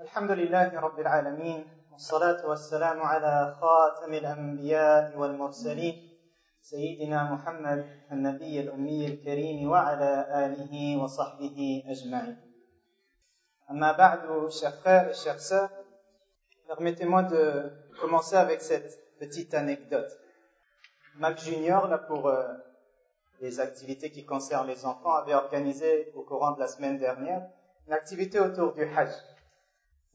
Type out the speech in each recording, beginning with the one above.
الحمد لله رب العالمين والصلاة والسلام على خاتم الأنبياء والمرسلين سيدنا محمد النبي الأمي الكريم وعلى آله وصحبه أجمعين أما بعد chers frères et chers sœurs permettez-moi de commencer avec cette petite anecdote Mac Junior là pour euh, les activités qui concernent les enfants avait organisé au courant de la semaine dernière une activité autour du Hajj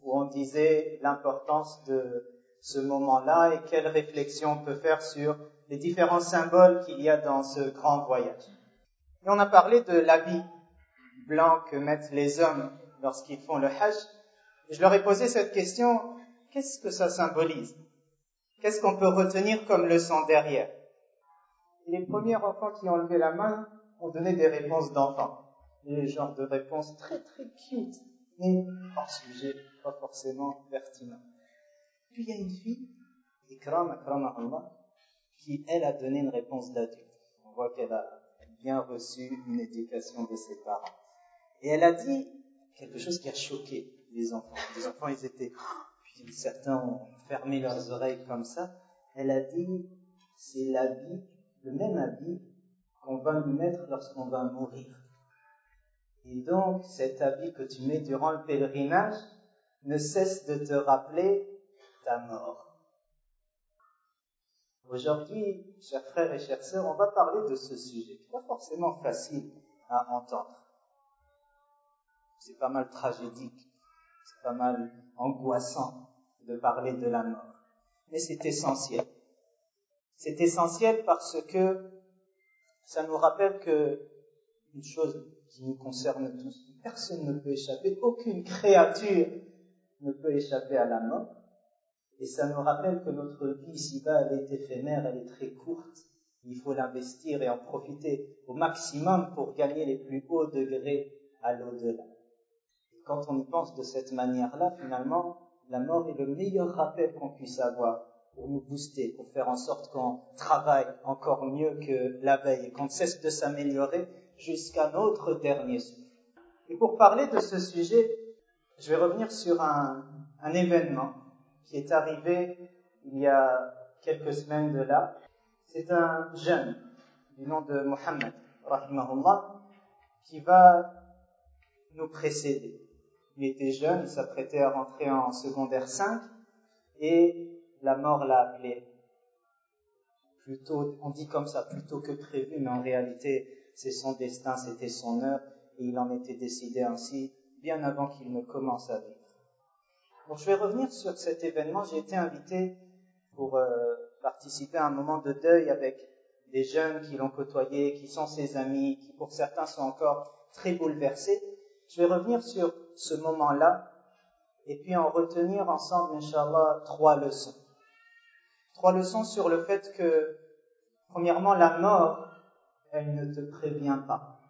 où on disait l'importance de ce moment-là et quelle réflexion on peut faire sur les différents symboles qu'il y a dans ce grand voyage. Et on a parlé de l'habit blanc que mettent les hommes lorsqu'ils font le Hajj. Je leur ai posé cette question, qu'est-ce que ça symbolise? Qu'est-ce qu'on peut retenir comme leçon derrière? Les premiers enfants qui ont levé la main ont donné des réponses d'enfants. Des genres de réponses très très cute, mais hors sujet pas forcément pertinent. Puis il y a une fille, Ikram Akram Allah, qui elle a donné une réponse d'adulte. On voit qu'elle a bien reçu une éducation de ses parents. Et elle a dit quelque chose qui a choqué les enfants. Les enfants, ils étaient, puis certains ont fermé leurs oreilles comme ça. Elle a dit, c'est l'habit, le même habit qu'on va nous mettre lorsqu'on va mourir. Et donc, cet habit que tu mets durant le pèlerinage, ne cesse de te rappeler ta mort. Aujourd'hui, chers frères et chères sœurs, on va parler de ce sujet qui n'est pas forcément facile à entendre. C'est pas mal tragédique, c'est pas mal angoissant de parler de la mort. Mais c'est essentiel. C'est essentiel parce que ça nous rappelle que une chose qui nous concerne tous, personne ne peut échapper, aucune créature ne peut échapper à la mort. Et ça nous rappelle que notre vie ici-bas, elle est éphémère, elle est très courte. Il faut l'investir et en profiter au maximum pour gagner les plus hauts degrés à l'au-delà. Quand on y pense de cette manière-là, finalement, la mort est le meilleur rappel qu'on puisse avoir pour nous booster, pour faire en sorte qu'on travaille encore mieux que la veille qu'on cesse de s'améliorer jusqu'à notre dernier souffle. Et pour parler de ce sujet, je vais revenir sur un, événement qui est arrivé il y a quelques semaines de là. C'est un jeune du nom de Mohammed, qui va nous précéder. Il était jeune, il s'apprêtait à rentrer en secondaire 5 et la mort l'a appelé. Plutôt, on dit comme ça, plutôt que prévu, mais en réalité, c'est son destin, c'était son heure et il en était décidé ainsi bien avant qu'il ne commence à vivre. Donc je vais revenir sur cet événement. J'ai été invité pour euh, participer à un moment de deuil avec des jeunes qui l'ont côtoyé, qui sont ses amis, qui pour certains sont encore très bouleversés. Je vais revenir sur ce moment-là et puis en retenir ensemble, Inch'Allah, trois leçons. Trois leçons sur le fait que, premièrement, la mort, elle ne te prévient pas.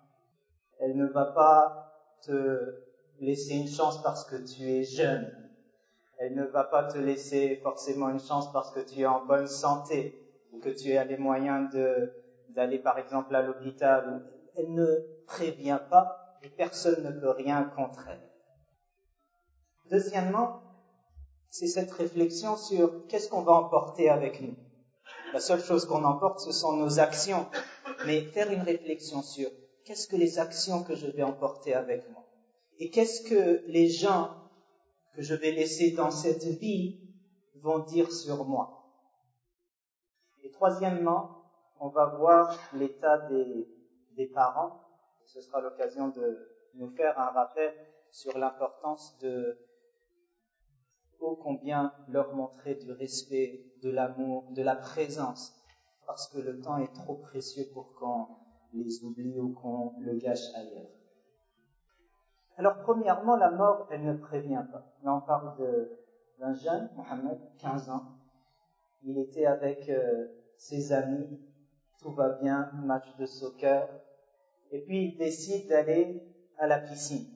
Elle ne va pas te laisser une chance parce que tu es jeune. Elle ne va pas te laisser forcément une chance parce que tu es en bonne santé ou que tu as les moyens d'aller par exemple à l'hôpital. Elle ne prévient pas et personne ne peut rien contre elle. Deuxièmement, c'est cette réflexion sur qu'est-ce qu'on va emporter avec nous. La seule chose qu'on emporte, ce sont nos actions. Mais faire une réflexion sur qu'est-ce que les actions que je vais emporter avec moi et qu'est-ce que les gens que je vais laisser dans cette vie vont dire sur moi? Et troisièmement, on va voir l'état des, parents. Ce sera l'occasion de nous faire un rappel sur l'importance de ô combien leur montrer du respect, de l'amour, de la présence, parce que le temps est trop précieux pour qu'on les oublie ou qu'on le gâche ailleurs. Alors, premièrement, la mort, elle ne prévient pas. Là, on parle d'un jeune, Mohamed, 15 ans. Il était avec euh, ses amis, tout va bien, match de soccer. Et puis, il décide d'aller à la piscine.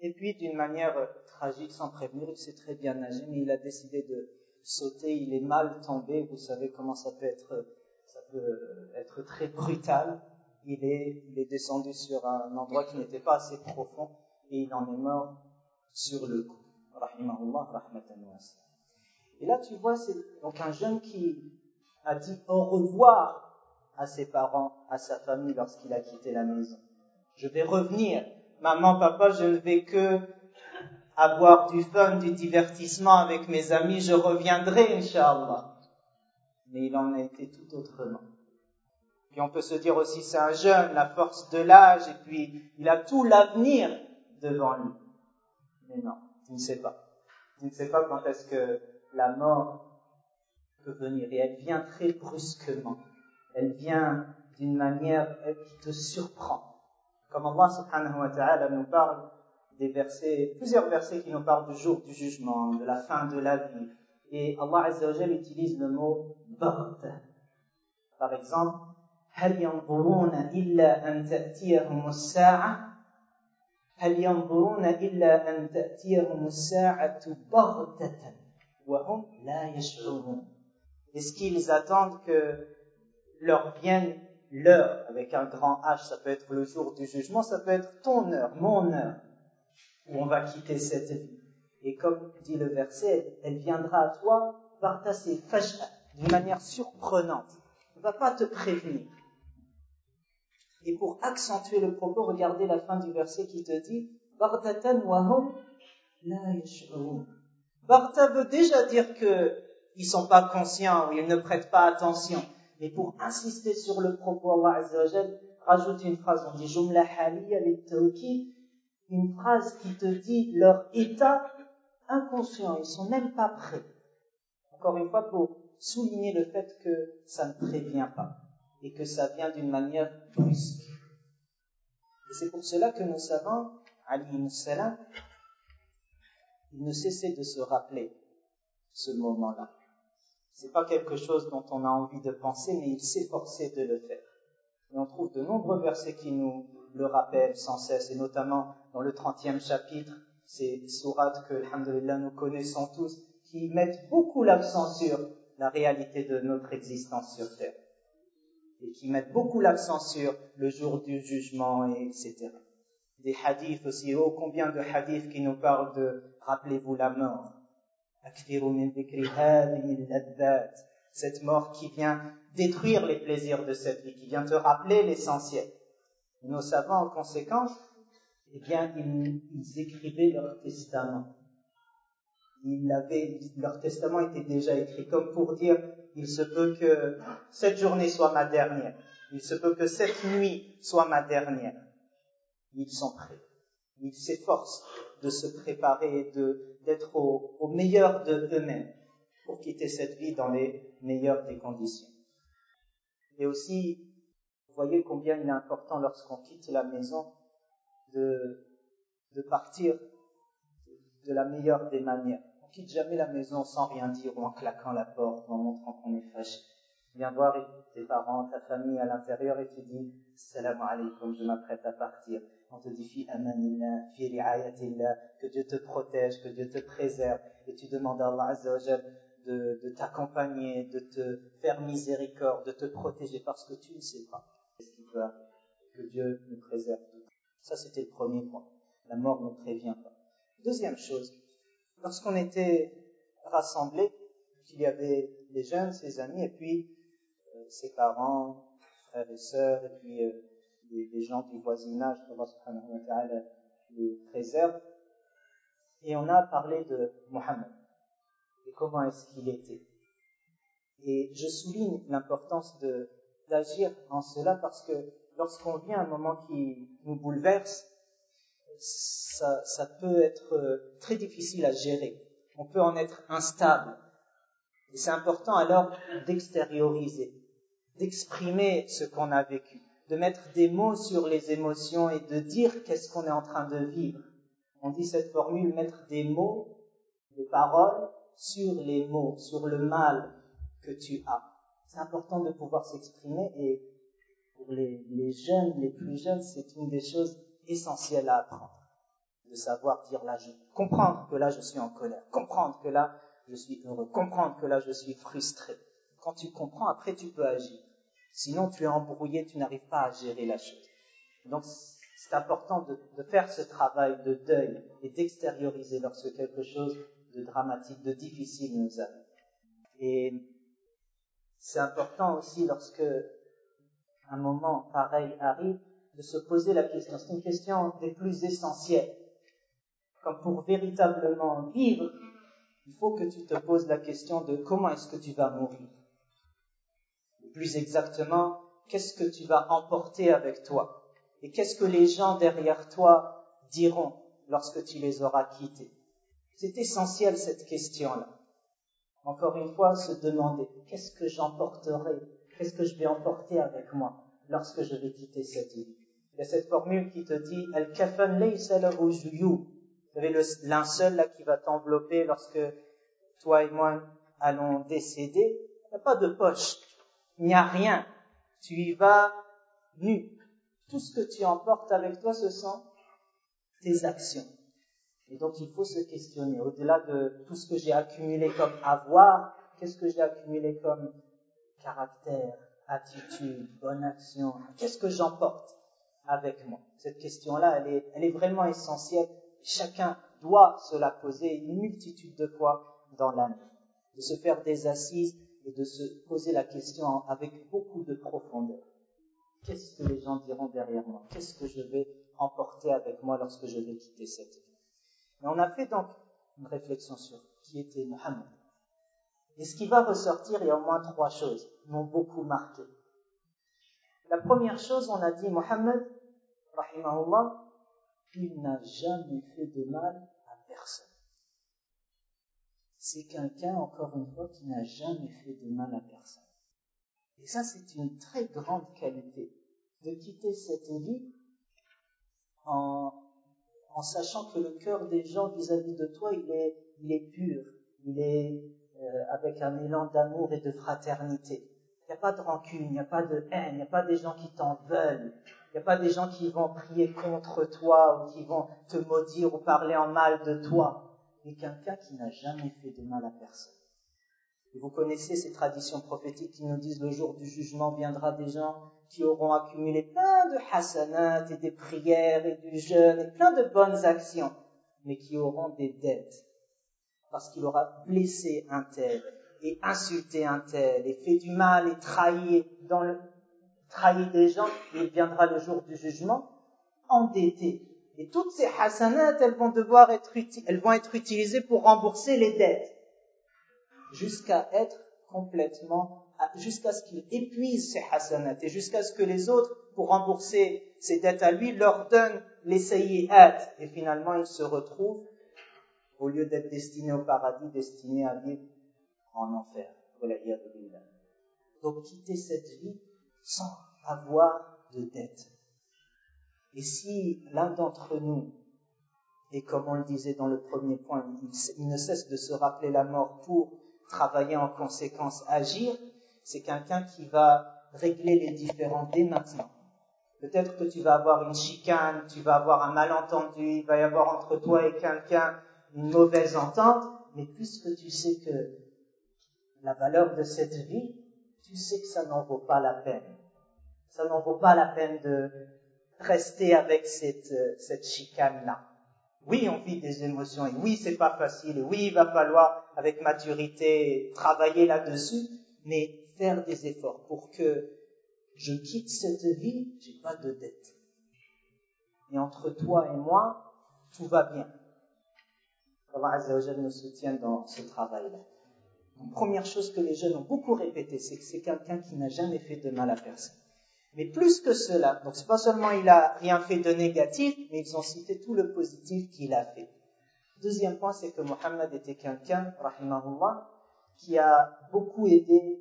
Et puis, d'une manière tragique, sans prévenir, il sait très bien nager, mais il a décidé de sauter. Il est mal tombé. Vous savez comment ça peut être, ça peut être très brutal il est, il est descendu sur un endroit qui n'était pas assez profond et il en est mort sur le coup. Et là, tu vois, c'est donc un jeune qui a dit au revoir à ses parents, à sa famille lorsqu'il a quitté la maison. Je vais revenir. Maman, papa, je ne vais que avoir du fun, du divertissement avec mes amis. Je reviendrai, Inch'Allah. Mais il en a été tout autrement. Puis on peut se dire aussi, c'est un jeune, la force de l'âge, et puis il a tout l'avenir devant lui. Mais non, tu ne sais pas. Tu ne sais pas quand est-ce que la mort peut venir, et elle vient très brusquement. Elle vient d'une manière qui te surprend. Comme Allah subhanahu wa ta'ala nous parle des versets, plusieurs versets qui nous parlent du jour du jugement, de la fin de la vie. Et Allah azza utilise le mot baghtah. Par exemple, هل ينظرون إلا أن تأتيهم الساعة هل ينظرون إلا أن تأتيهم الساعة بغتة وهم لا يشعرون Est-ce qu'ils attendent que leur vienne l'heure avec un grand H, ça peut être le jour du jugement, ça peut être ton heure, mon heure, où on va quitter cette vie. Et comme dit le verset, elle viendra à toi par ta d'une manière surprenante. Elle ne va pas te prévenir. Et pour accentuer le propos, regardez la fin du verset qui te dit Bardatan wahum la Barta veut déjà dire que ils sont pas conscients ou ils ne prêtent pas attention. Mais pour insister sur le propos, Allah Azza rajoute une phrase, on dit Jumla haliya une phrase qui te dit leur état inconscient, ils sont même pas prêts. Encore une fois, pour souligner le fait que ça ne prévient pas et que ça vient d'une manière brusque. Et c'est pour cela que nos savants, Ali salam, ils ne cessaient de se rappeler ce moment-là. C'est pas quelque chose dont on a envie de penser, mais ils s'efforçaient de le faire. Et on trouve de nombreux versets qui nous le rappellent sans cesse, et notamment dans le 30e chapitre, ces sourates que, alhamdulillah, nous connaissons tous, qui mettent beaucoup l'accent sur la réalité de notre existence sur Terre qui mettent beaucoup l'accent sur le jour du jugement, etc. Des hadiths aussi, oh combien de hadiths qui nous parlent de rappelez-vous la mort. Cette mort qui vient détruire les plaisirs de cette vie, qui vient te rappeler l'essentiel. Nos savants, en conséquence, eh bien, ils, ils écrivaient leur testament. Ils avaient, leur testament était déjà écrit, comme pour dire, il se peut que cette journée soit ma dernière. Il se peut que cette nuit soit ma dernière. Ils sont prêts. Ils s'efforcent de se préparer, d'être au, meilleur de eux-mêmes pour quitter cette vie dans les meilleures des conditions. Et aussi, vous voyez combien il est important lorsqu'on quitte la maison de partir de la meilleure des manières quitte jamais la maison sans rien dire ou en claquant la porte ou en montrant qu'on est fâché. Viens voir tes parents, ta famille à l'intérieur et tu dis Salam alaikum, je m'apprête à partir. On te dit Fi amanillah, fi ri'ayatillah, que Dieu te protège, que Dieu te préserve. Et tu demandes à Allah Azza de, de t'accompagner, de te faire miséricorde, de te protéger parce que tu ne sais pas ce qui peut. Que Dieu nous préserve. Ça, c'était le premier point. La mort ne prévient pas. Deuxième chose, lorsqu'on était rassemblés, il y avait les jeunes, ses amis, et puis euh, ses parents, frères et sœurs, et puis euh, les, gens du voisinage, Allah les préserve. Et on a parlé de Mohammed et comment est-ce qu'il était. Et je souligne l'importance d'agir en cela parce que lorsqu'on vit un moment qui nous bouleverse, ça, peut être euh, très difficile à gérer. On peut en être instable. Et c'est important alors d'extérioriser, d'exprimer ce qu'on a vécu, de mettre des mots sur les émotions et de dire qu'est-ce qu'on est en train de vivre. On dit cette formule, mettre des mots, des paroles sur les mots, sur le mal que tu as. C'est important de pouvoir s'exprimer et pour les jeunes, les plus jeunes, c'est une des choses essentiel à apprendre. De savoir dire là, je, comprendre que là je suis en colère, comprendre que là je suis heureux, comprendre que là je suis frustré. Quand tu comprends, après tu peux agir. Sinon tu es embrouillé, tu n'arrives pas à gérer la chose. Donc c'est important de, de, faire ce travail de deuil et d'extérioriser lorsque quelque chose de dramatique, de difficile nous arrive. Et c'est important aussi lorsque un moment pareil arrive de se poser la question. C'est une question des plus essentielles. Comme pour véritablement vivre, il faut que tu te poses la question de comment est-ce que tu vas mourir. Plus exactement, qu'est-ce que tu vas emporter avec toi? Et qu'est-ce que les gens derrière toi diront lorsque tu les auras quittés? C'est essentiel cette question-là. Encore une fois, se demander qu'est-ce que j'emporterai? Qu'est-ce que je vais emporter avec moi? Lorsque je vais quitter cette vie Il y a cette formule qui te dit Al-kafan laysa Vous savez, le linceul là qui va t'envelopper lorsque toi et moi allons décéder. Il n'y a pas de poche. Il n'y a rien. Tu y vas nu. Tout ce que tu emportes avec toi, ce sont tes actions. Et donc il faut se questionner, au-delà de tout ce que j'ai accumulé comme avoir, qu'est-ce que j'ai accumulé comme caractère, attitude, bonne action, qu'est-ce que j'emporte avec moi? Cette question-là, elle est, elle est vraiment essentielle. Chacun doit se la poser une multitude de fois dans l'année, de se faire des assises et de se poser la question avec beaucoup de profondeur. Qu'est-ce que les gens diront derrière moi? Qu'est-ce que je vais emporter avec moi lorsque je vais quitter cette vie et on a fait donc une réflexion sur qui était Mohammed. Et ce qui va ressortir, il y a au moins trois choses qui m'ont beaucoup marqué. La première chose, on a dit Mohammed, il n'a jamais fait de mal à personne. C'est quelqu'un, encore une fois, qui n'a jamais fait de mal à personne. Et ça, c'est une très grande qualité de quitter cette vie en sachant que le cœur des gens vis-à-vis de toi, il est, il est pur, il est avec un élan d'amour et de fraternité. Il n'y a pas de rancune, il n'y a pas de haine, il n'y a pas des gens qui t'en veulent, il n'y a pas des gens qui vont prier contre toi ou qui vont te maudire ou parler en mal de toi, mais quelqu'un qui n'a jamais fait de mal à personne. Et vous connaissez ces traditions prophétiques qui nous disent le jour du jugement viendra des gens qui auront accumulé plein de hasanat et des prières et du jeûne et plein de bonnes actions, mais qui auront des dettes. Parce qu'il aura blessé un tel et insulté un tel et fait du mal et trahi dans le, trahi des gens il viendra le jour du jugement endetté. Et toutes ces hasanat, elles vont devoir être, elles vont être utilisées pour rembourser les dettes. Jusqu'à être complètement jusqu'à ce qu'il épuise ses hasanat et jusqu'à ce que les autres, pour rembourser ses dettes à lui, leur donnent les sayyi'at. Et finalement, il se retrouve, au lieu d'être destiné au paradis, destiné à vivre en enfer. Donc quitter cette vie sans avoir de dette. Et si l'un d'entre nous, et comme on le disait dans le premier point, il ne cesse de se rappeler la mort pour travailler en conséquence, agir, c'est quelqu'un qui va régler les différends dès maintenant. Peut-être que tu vas avoir une chicane, tu vas avoir un malentendu, il va y avoir entre toi et quelqu'un une mauvaise entente, mais puisque tu sais que la valeur de cette vie, tu sais que ça n'en vaut pas la peine. Ça n'en vaut pas la peine de rester avec cette, cette chicane-là. Oui, on vit des émotions et oui, c'est pas facile. Et oui, il va falloir, avec maturité, travailler là-dessus. Mais faire des efforts pour que je quitte cette vie, j'ai pas de dette. Et entre toi et moi, tout va bien. Allah Azzawajal nous soutient dans ce travail-là. Première chose que les jeunes ont beaucoup répété, c'est que c'est quelqu'un qui n'a jamais fait de mal à personne. Mais plus que cela, donc c'est pas seulement il a rien fait de négatif, mais ils ont cité tout le positif qu'il a fait. Deuxième point, c'est que Mohammed était quelqu'un, rahimahullah, qui a beaucoup aidé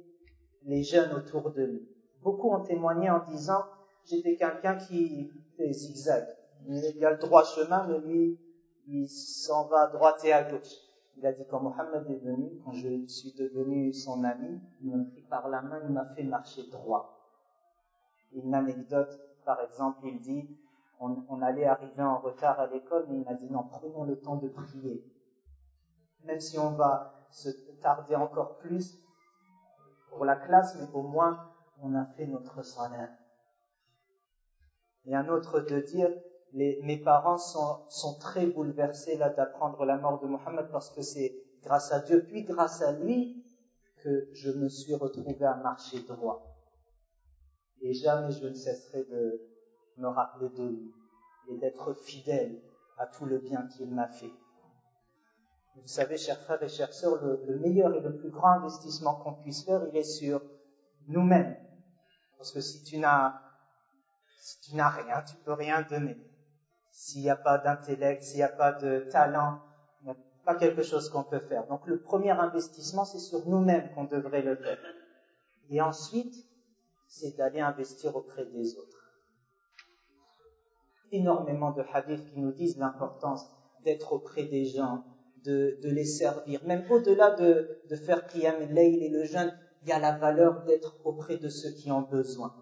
les jeunes autour de lui. Beaucoup ont témoigné en disant, j'étais quelqu'un qui fait zigzag. Il y a le droit chemin, mais lui, il s'en va à droite et à gauche. Il a dit, quand Mohammed est venu, quand je suis devenu son ami, il m'a pris par la main, il m'a fait marcher droit. Une anecdote, par exemple, il dit, on, allait arriver en retard à l'école, mais il m'a dit, non, prenons le temps de prier. Même si on va se tarder encore plus, pour la classe, mais au moins on a fait notre salaire. Et un autre de dire, mes parents sont, sont très bouleversés là d'apprendre la mort de Mohammed parce que c'est grâce à Dieu, puis grâce à lui, que je me suis retrouvé à marcher droit. Et jamais je ne cesserai de me rappeler de lui et d'être fidèle à tout le bien qu'il m'a fait. Vous savez, chers frères et chères sœurs, le, meilleur et le plus grand investissement qu'on puisse faire, il est sur nous-mêmes. Parce que si tu n'as, si tu n'as rien, tu peux rien donner. S'il n'y a pas d'intellect, s'il n'y a pas de talent, il n'y a pas quelque chose qu'on peut faire. Donc le premier investissement, c'est sur nous-mêmes qu'on devrait le faire. Et ensuite, c'est d'aller investir auprès des autres. Énormément de hadiths qui nous disent l'importance d'être auprès des gens, de, les servir. Même au-delà de, de faire Qiyam al-Layl et le jeûne, il y a la valeur d'être auprès de ceux qui ont besoin.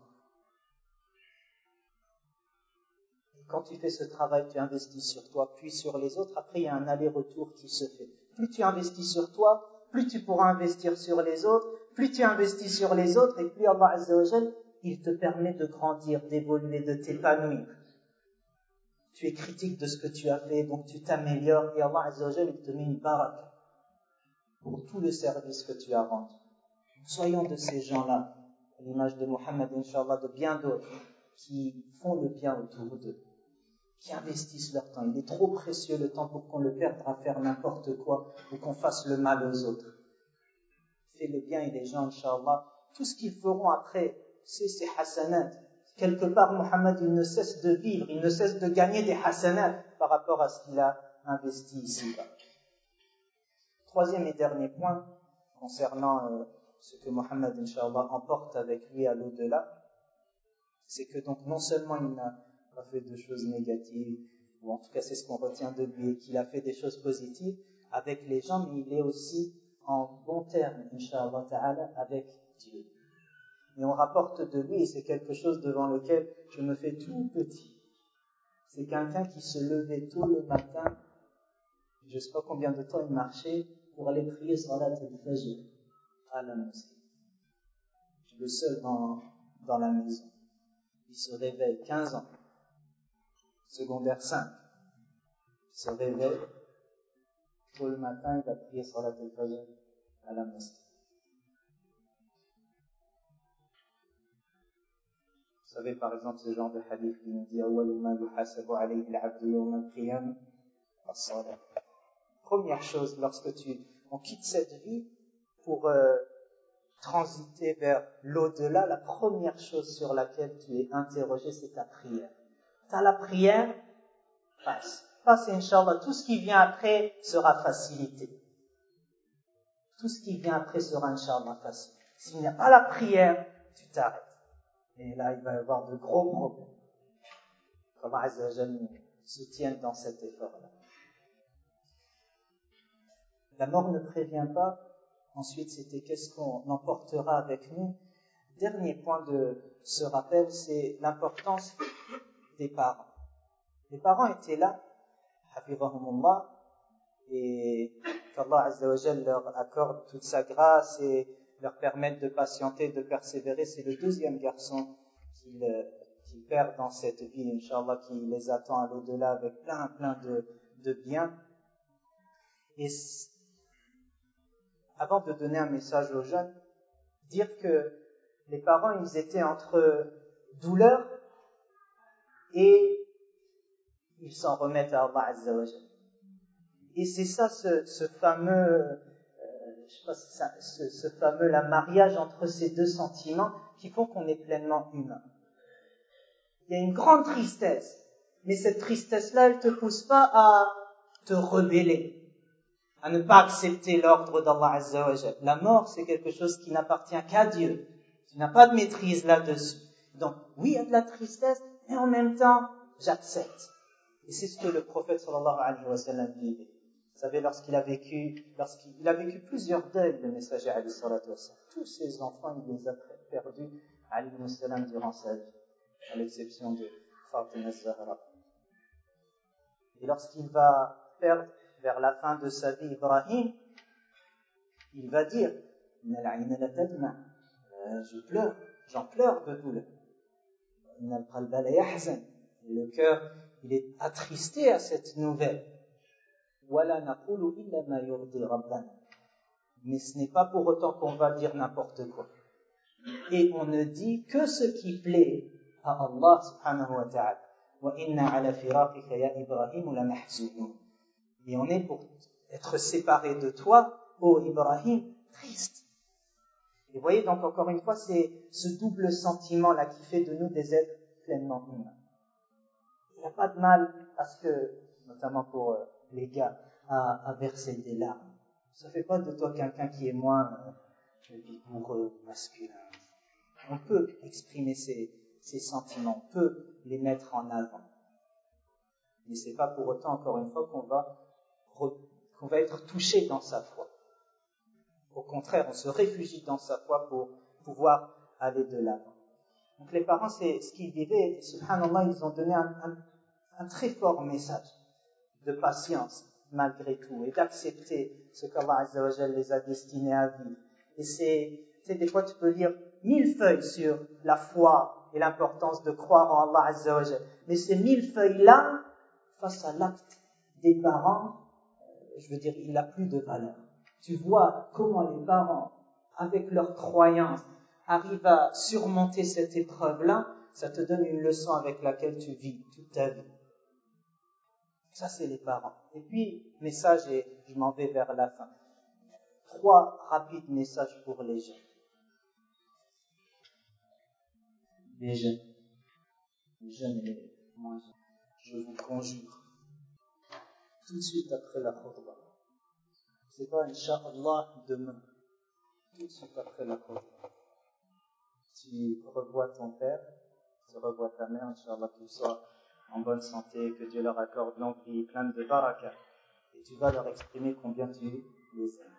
Quand tu fais ce travail, tu investis sur toi, puis sur les autres. Après, il y a un aller-retour qui se fait. Plus tu investis sur toi, plus tu pourras investir sur les autres, plus tu investis sur les autres, et plus Allah Azzawajal, il te permet de grandir, d'évoluer, de t'épanouir. Tu es critique de ce que tu as fait, donc tu t'améliores, et Allah Azzawajal, il te met une baraka pour tout le service que tu as rendu. Soyons de ces gens-là, à l'image de Mohammed, Inch'Allah, de bien d'autres, qui font le bien autour d'eux qui investissent leur temps. Il est trop précieux le temps pour qu'on le perde à faire n'importe quoi ou qu'on fasse le mal aux autres. Fais le bien et les gens, Inch'Allah, tout ce qu'ils feront après, c'est ces hasanat. Quelque part, Mohammed, il ne cesse de vivre, il ne cesse de gagner des hasanat par rapport à ce qu'il a investi ici-bas. Troisième et dernier point, concernant euh, ce que Mohammed, Inch'Allah, emporte avec lui à l'au-delà, c'est que donc non seulement il n'a fait de choses négatives, ou en tout cas c'est ce qu'on retient de lui, qu'il a fait des choses positives avec les gens, mais il est aussi en bon terme, inshallah ta'ala, avec Dieu. Et on rapporte de lui, c'est quelque chose devant lequel je me fais tout petit. C'est quelqu'un qui se levait tôt le matin, je ne sais pas combien de temps il marchait, pour aller prier Salat al-Fajr à la mosquée. Je le seul dans, dans la maison. Il se réveille 15 ans secondaire 5. Il se réveille, tôt le matin, il va prier sur la téléphone à la mosquée. Vous savez, par exemple, ce genre de hadith qui nous dit Première chose, lorsque tu, on quitte cette vie pour euh, transiter vers l'au-delà, la première chose sur laquelle tu es interrogé, c'est ta prière à la prière, passe. Passe, Inch'Allah. Tout ce qui vient après sera facilité. Tout ce qui vient après sera, Inch'Allah, facile. S'il n'y a pas la prière, tu t'arrêtes. Et là, il va y avoir de gros problèmes. Comment Azzawajal nous soutienne dans cet effort-là. La mort ne prévient pas. Ensuite, c'était qu'est-ce qu'on emportera avec nous. Dernier point de ce rappel, c'est l'importance des parents. Les parents étaient là, et qu'Allah Azzawajal leur accorde toute sa grâce et leur permette de patienter, de persévérer. C'est le deuxième garçon qu'ils qu perdent dans cette vie, Inch'Allah, qui les attend à l'au-delà avec plein, plein de, de biens. Et avant de donner un message aux jeunes, dire que les parents, ils étaient entre douleur et ils s'en remettent à Allah Azza Et c'est ça ce, fameux, euh, je sais pas ça, ce, fameux la mariage entre ces deux sentiments qui font qu'on est pleinement humain. Il y a une grande tristesse, mais cette tristesse-là, elle te pousse pas à te rebeller, à ne pas accepter l'ordre d'Allah Azza La mort, c'est quelque chose qui n'appartient qu'à Dieu. Tu n'as pas de maîtrise là-dessus. Donc, oui, il y a de la tristesse, et en même temps, j'accepte. Et c'est ce que le prophète sallallahu alayhi wa sallam vivait. Vous savez, lorsqu'il a vécu, lorsqu'il a vécu plusieurs deuils, le messager alayhi salatu tous ses enfants, il les a perdus alayhi wa sallam durant sa vie, à l'exception de Fatima Zahra. Et lorsqu'il va perdre vers la fin de sa vie Ibrahim, il va dire, euh, je pleure, j'en pleure de douleur. Le cœur, il est attristé à cette nouvelle. Mais ce n'est pas pour autant qu'on va dire n'importe quoi. Et on ne dit que ce qui plaît à Allah subhanahu wa ta'ala. Et on est pour être séparé de toi, ô Ibrahim, triste. Vous voyez donc encore une fois, c'est ce double sentiment-là qui fait de nous des êtres pleinement humains. Il n'y a pas de mal à ce que, notamment pour euh, les gars, à, verser des larmes. Ça fait pas de toi quelqu'un qui est moins euh, vigoureux, masculin. On peut exprimer ses sentiments, on peut les mettre en avant. Mais c'est pas pour autant, encore une fois, qu'on va, qu'on va être touché dans sa foi. Au contraire, on se réfugie dans sa foi pour pouvoir aller de l'avant. Donc les parents, c'est ce qu'ils vivaient, subhanallah, ils ont donné un, un, très fort message de patience malgré tout et d'accepter ce qu'Allah les a destinés à vivre. Et c'est, sais, des fois tu peux lire mille feuilles sur la foi et l'importance de croire en Allah Azzawajal. Mais ces mille feuilles-là, face à l'acte des parents, euh, je veux dire, il n'a plus de valeur tu vois comment les parents, avec leur croyance, arrivent à surmonter cette épreuve-là, ça te donne une leçon avec laquelle tu vis toute ta vie. Ça, c'est les parents. Et puis, message, et je m'en vais vers la fin. Trois rapides messages pour les jeunes. Les jeunes. Les jeunes et moins jeunes. Je vous conjure. Tout de suite après la khutbah c'est pas, Inch'Allah, demain, tout de suite après la croix. Tu revois ton père, tu revois ta mère, Inch'Allah, qu'ils soient en bonne santé, que Dieu leur accorde longue vie, plein de baraka. Et tu vas leur exprimer combien tu les aimes.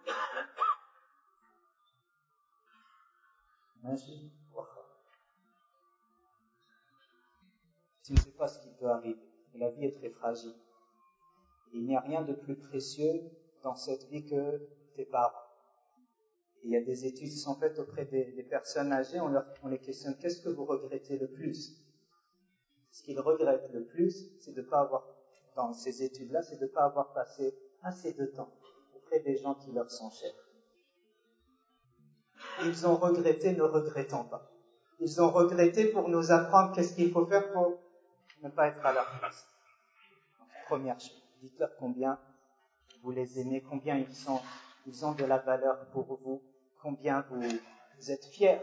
Tu ne sais pas ce qui peut arriver. La vie est très fragile. Il n'y a rien de plus précieux dans cette vie que tes parents. il y a des études qui sont faites auprès des, personnes âgées, on, les questionne, qu'est-ce que vous regrettez le plus? Ce qu'ils regrettent le plus, c'est de ne pas avoir, dans ces études-là, c'est de ne pas avoir passé assez de temps auprès des gens qui leur sont chers. Ils ont regretté ne regrettant pas. Ils ont regretté pour nous apprendre qu'est-ce qu'il faut faire pour ne pas être à leur place. première chose, dites-leur combien vous les aimez, combien ils sont, ils ont de la valeur pour vous, combien vous, êtes fiers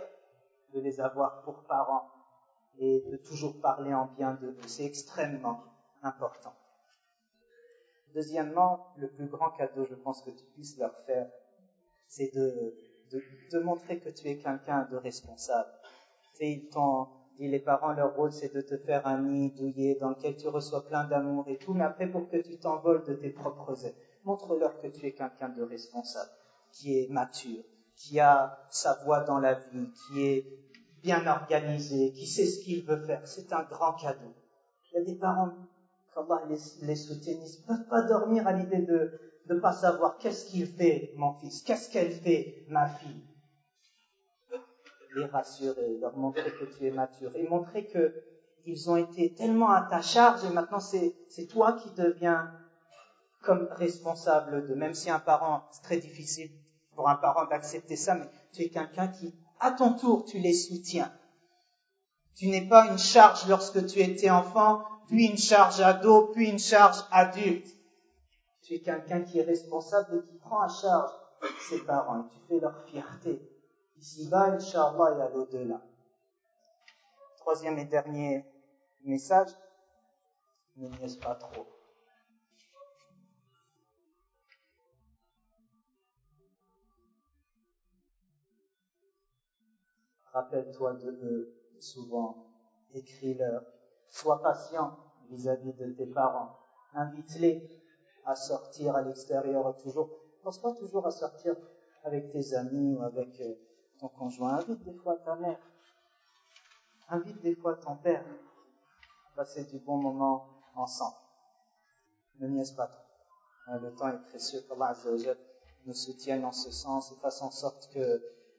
de les avoir pour parents et de toujours parler en bien d'eux. C'est extrêmement important. Deuxièmement, le plus grand cadeau, je pense, que tu puisses leur faire, c'est de, de, montrer que tu es quelqu'un de responsable. Et ils t'ont dit, les parents, leur rôle, c'est de te faire un nid douillet dans lequel tu reçois plein d'amour et tout, mais après, pour que tu t'envoles de tes propres ailes. Montre-leur que tu es quelqu'un de responsable, qui est mature, qui a sa voix dans la vie, qui est bien organisé, qui sait ce qu'il veut faire. C'est un grand cadeau. Il y a des parents, qu'Allah les, les ils ne peuvent pas dormir à l'idée de ne pas savoir qu'est-ce qu'il fait, mon fils, qu'est-ce qu'elle fait, ma fille. Les rassurer, leur montrer que tu es mature et montrer que ils ont été tellement à ta charge et maintenant c'est toi qui deviens comme responsable de, même si un parent, c'est très difficile pour un parent d'accepter ça, mais tu es quelqu'un qui, à ton tour, tu les soutiens. Tu n'es pas une charge lorsque tu étais enfant, puis une charge ado, puis une charge adulte. Tu es quelqu'un qui est responsable et qui prend à charge ses parents et tu fais leur fierté. Ici-bas, Inch'Allah, et à l'au-delà. Troisième et dernier message, ne niaise pas trop. Rappelle-toi de souvent. Écris-leur. Sois patient vis-à-vis de tes parents. Invite-les à sortir à l'extérieur toujours. Pense pas toujours à sortir avec tes amis ou avec euh, ton conjoint. Invite des fois ta mère. Invite des fois ton père. Passer du bon moment ensemble. Ne niaise pas trop. Euh, le temps est précieux. qu'Allah nous soutienne en ce sens et fasse en sorte que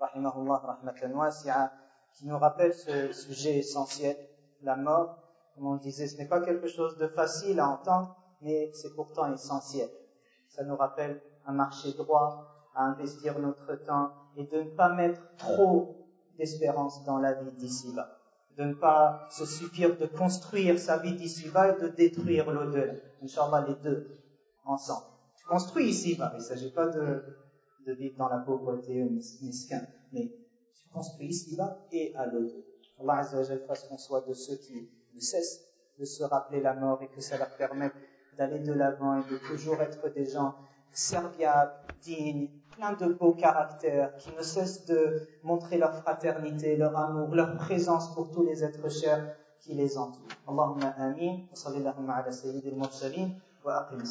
rahimahullah, rahmatan wasi'a, qui nous rappelle ce sujet essentiel, la mort. Comme on disait, ce n'est pas quelque chose de facile à entendre, mais c'est pourtant essentiel. Ça nous rappelle à marcher droit, à investir notre temps et de ne pas mettre trop d'espérance dans la vie d'ici-bas. De ne pas se suffire de construire sa vie d'ici-bas et de détruire l'au-delà. Inch'Allah, les deux, ensemble. Tu construis ici-bas. Il ne s'agit pas de, de vivre dans la pauvreté ou mesquin, mais tu construis ici-bas et à l'au-delà. Allah Azza fasse qu'on soit de ceux qui ne cessent de se rappeler la mort et que ça leur permette d'aller de l'avant et de toujours être des gens serviables, dignes, plein de beaux caractères, qui ne cessent de montrer leur fraternité, leur amour, leur présence pour tous les êtres chers qui les entourent. Allahumma amin, wa sallallahu ala sayyidil mursalin, wa aqim